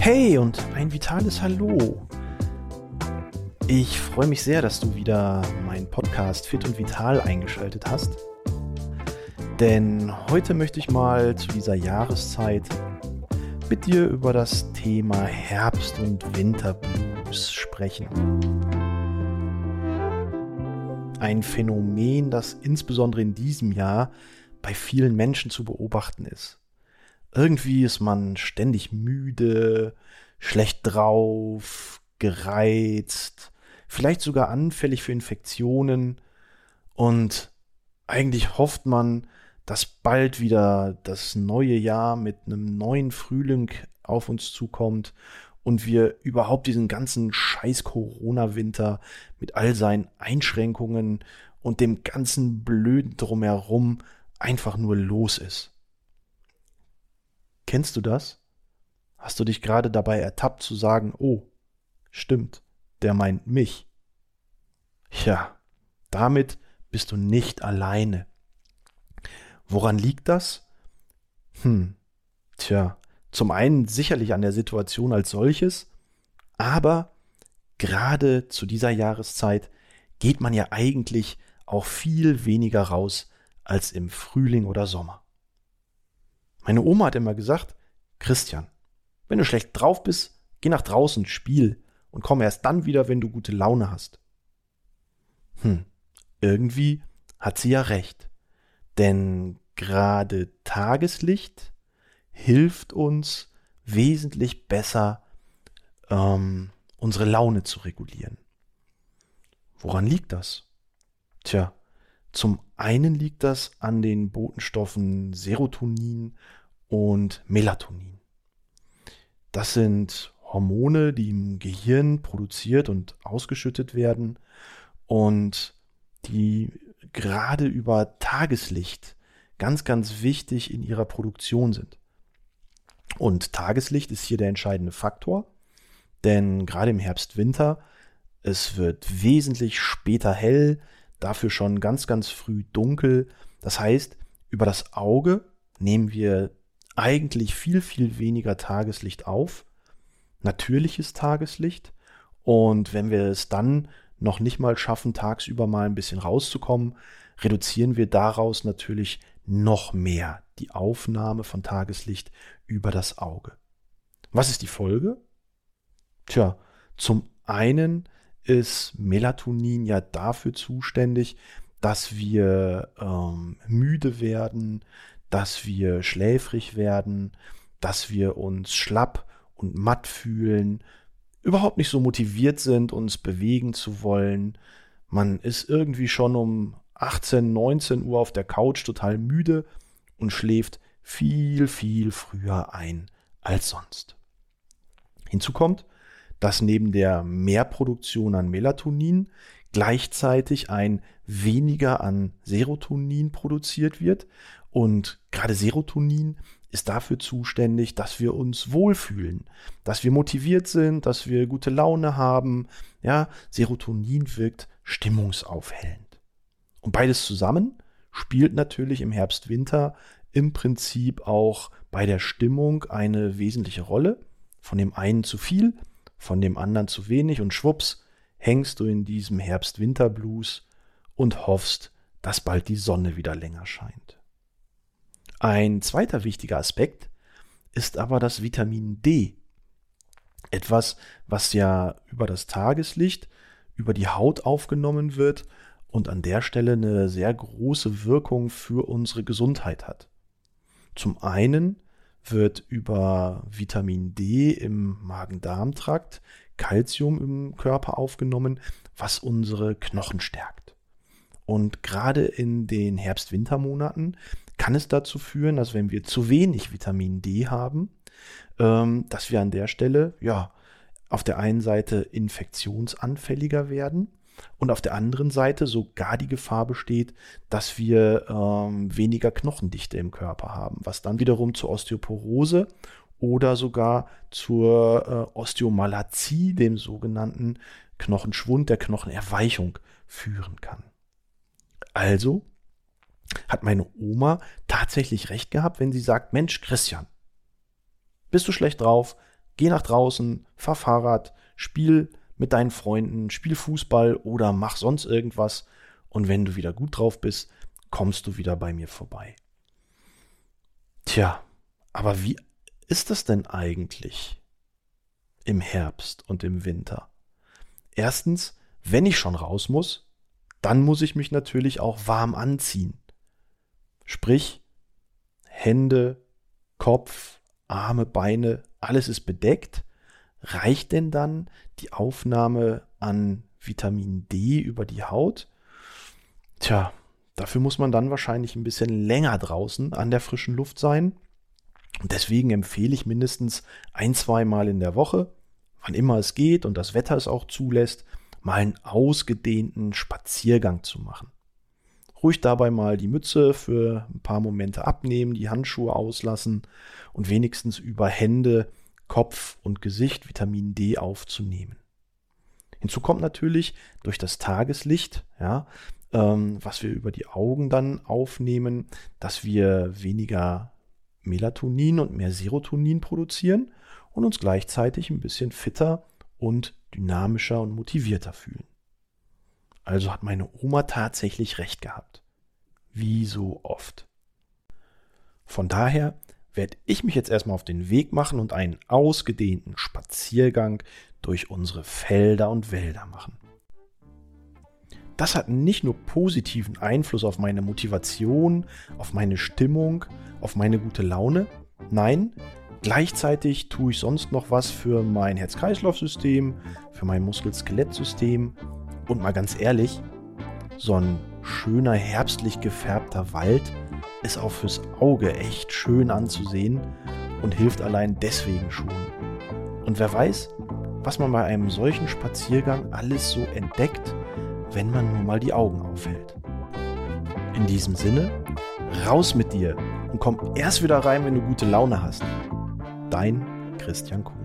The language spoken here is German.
Hey und ein vitales Hallo. Ich freue mich sehr, dass du wieder meinen Podcast Fit und Vital eingeschaltet hast. Denn heute möchte ich mal zu dieser Jahreszeit mit dir über das Thema Herbst- und Winterblues sprechen. Ein Phänomen, das insbesondere in diesem Jahr bei vielen Menschen zu beobachten ist. Irgendwie ist man ständig müde, schlecht drauf, gereizt, vielleicht sogar anfällig für Infektionen und eigentlich hofft man, dass bald wieder das neue Jahr mit einem neuen Frühling auf uns zukommt und wir überhaupt diesen ganzen scheiß Corona-Winter mit all seinen Einschränkungen und dem ganzen Blöden drumherum einfach nur los ist. Kennst du das? Hast du dich gerade dabei ertappt zu sagen, oh, stimmt, der meint mich. Ja, damit bist du nicht alleine. Woran liegt das? Hm, tja, zum einen sicherlich an der Situation als solches, aber gerade zu dieser Jahreszeit geht man ja eigentlich auch viel weniger raus als im Frühling oder Sommer. Meine Oma hat immer gesagt, Christian, wenn du schlecht drauf bist, geh nach draußen, spiel und komm erst dann wieder, wenn du gute Laune hast. Hm, irgendwie hat sie ja recht. Denn gerade Tageslicht hilft uns wesentlich besser, ähm, unsere Laune zu regulieren. Woran liegt das? Tja, zum einen liegt das an den Botenstoffen Serotonin und Melatonin. Das sind Hormone, die im Gehirn produziert und ausgeschüttet werden und die gerade über Tageslicht ganz, ganz wichtig in ihrer Produktion sind. Und Tageslicht ist hier der entscheidende Faktor, denn gerade im Herbst, Winter, es wird wesentlich später hell, dafür schon ganz, ganz früh dunkel. Das heißt, über das Auge nehmen wir eigentlich viel, viel weniger Tageslicht auf, natürliches Tageslicht. Und wenn wir es dann noch nicht mal schaffen, tagsüber mal ein bisschen rauszukommen, reduzieren wir daraus natürlich noch mehr die Aufnahme von Tageslicht über das Auge. Was ist die Folge? Tja, zum einen ist Melatonin ja dafür zuständig, dass wir ähm, müde werden, dass wir schläfrig werden, dass wir uns schlapp und matt fühlen, überhaupt nicht so motiviert sind, uns bewegen zu wollen. Man ist irgendwie schon um 18, 19 Uhr auf der Couch total müde und schläft viel, viel früher ein als sonst. Hinzu kommt, dass neben der Mehrproduktion an Melatonin gleichzeitig ein weniger an Serotonin produziert wird. Und gerade Serotonin ist dafür zuständig, dass wir uns wohlfühlen, dass wir motiviert sind, dass wir gute Laune haben. Ja, Serotonin wirkt stimmungsaufhellend. Und beides zusammen spielt natürlich im Herbst-Winter im Prinzip auch bei der Stimmung eine wesentliche Rolle. Von dem einen zu viel, von dem anderen zu wenig und schwupps hängst du in diesem Herbst-Winter-Blues und hoffst, dass bald die Sonne wieder länger scheint. Ein zweiter wichtiger Aspekt ist aber das Vitamin D. Etwas, was ja über das Tageslicht, über die Haut aufgenommen wird und an der Stelle eine sehr große Wirkung für unsere Gesundheit hat. Zum einen wird über Vitamin D im Magen-Darm-Trakt Calcium im Körper aufgenommen, was unsere Knochen stärkt. Und gerade in den Herbst-Winter-Monaten kann es dazu führen, dass wenn wir zu wenig Vitamin D haben, ähm, dass wir an der Stelle, ja, auf der einen Seite infektionsanfälliger werden und auf der anderen Seite sogar die Gefahr besteht, dass wir ähm, weniger Knochendichte im Körper haben, was dann wiederum zur Osteoporose oder sogar zur äh, Osteomalazie, dem sogenannten Knochenschwund, der Knochenerweichung führen kann. Also hat meine Oma tatsächlich recht gehabt, wenn sie sagt, Mensch, Christian, bist du schlecht drauf? Geh nach draußen, fahr Fahrrad, spiel mit deinen Freunden, spiel Fußball oder mach sonst irgendwas. Und wenn du wieder gut drauf bist, kommst du wieder bei mir vorbei. Tja, aber wie ist das denn eigentlich im Herbst und im Winter? Erstens, wenn ich schon raus muss, dann muss ich mich natürlich auch warm anziehen. Sprich, Hände, Kopf, Arme, Beine, alles ist bedeckt. Reicht denn dann die Aufnahme an Vitamin D über die Haut? Tja, dafür muss man dann wahrscheinlich ein bisschen länger draußen an der frischen Luft sein. Und deswegen empfehle ich mindestens ein, zwei Mal in der Woche, wann immer es geht und das Wetter es auch zulässt, mal einen ausgedehnten Spaziergang zu machen. Ruhig dabei mal die Mütze für ein paar Momente abnehmen, die Handschuhe auslassen und wenigstens über Hände, Kopf und Gesicht Vitamin D aufzunehmen. Hinzu kommt natürlich durch das Tageslicht, ja, ähm, was wir über die Augen dann aufnehmen, dass wir weniger Melatonin und mehr Serotonin produzieren und uns gleichzeitig ein bisschen fitter und dynamischer und motivierter fühlen. Also hat meine Oma tatsächlich recht gehabt. Wie so oft. Von daher werde ich mich jetzt erstmal auf den Weg machen und einen ausgedehnten Spaziergang durch unsere Felder und Wälder machen. Das hat nicht nur positiven Einfluss auf meine Motivation, auf meine Stimmung, auf meine gute Laune, nein, gleichzeitig tue ich sonst noch was für mein Herz-Kreislauf-System, für mein Muskel-Skelett-System und mal ganz ehrlich, so ein schöner herbstlich gefärbter Wald ist auch fürs Auge echt schön anzusehen und hilft allein deswegen schon. Und wer weiß, was man bei einem solchen Spaziergang alles so entdeckt, wenn man nur mal die Augen aufhält. In diesem Sinne, raus mit dir und komm erst wieder rein, wenn du gute Laune hast. Dein Christian Kuhn.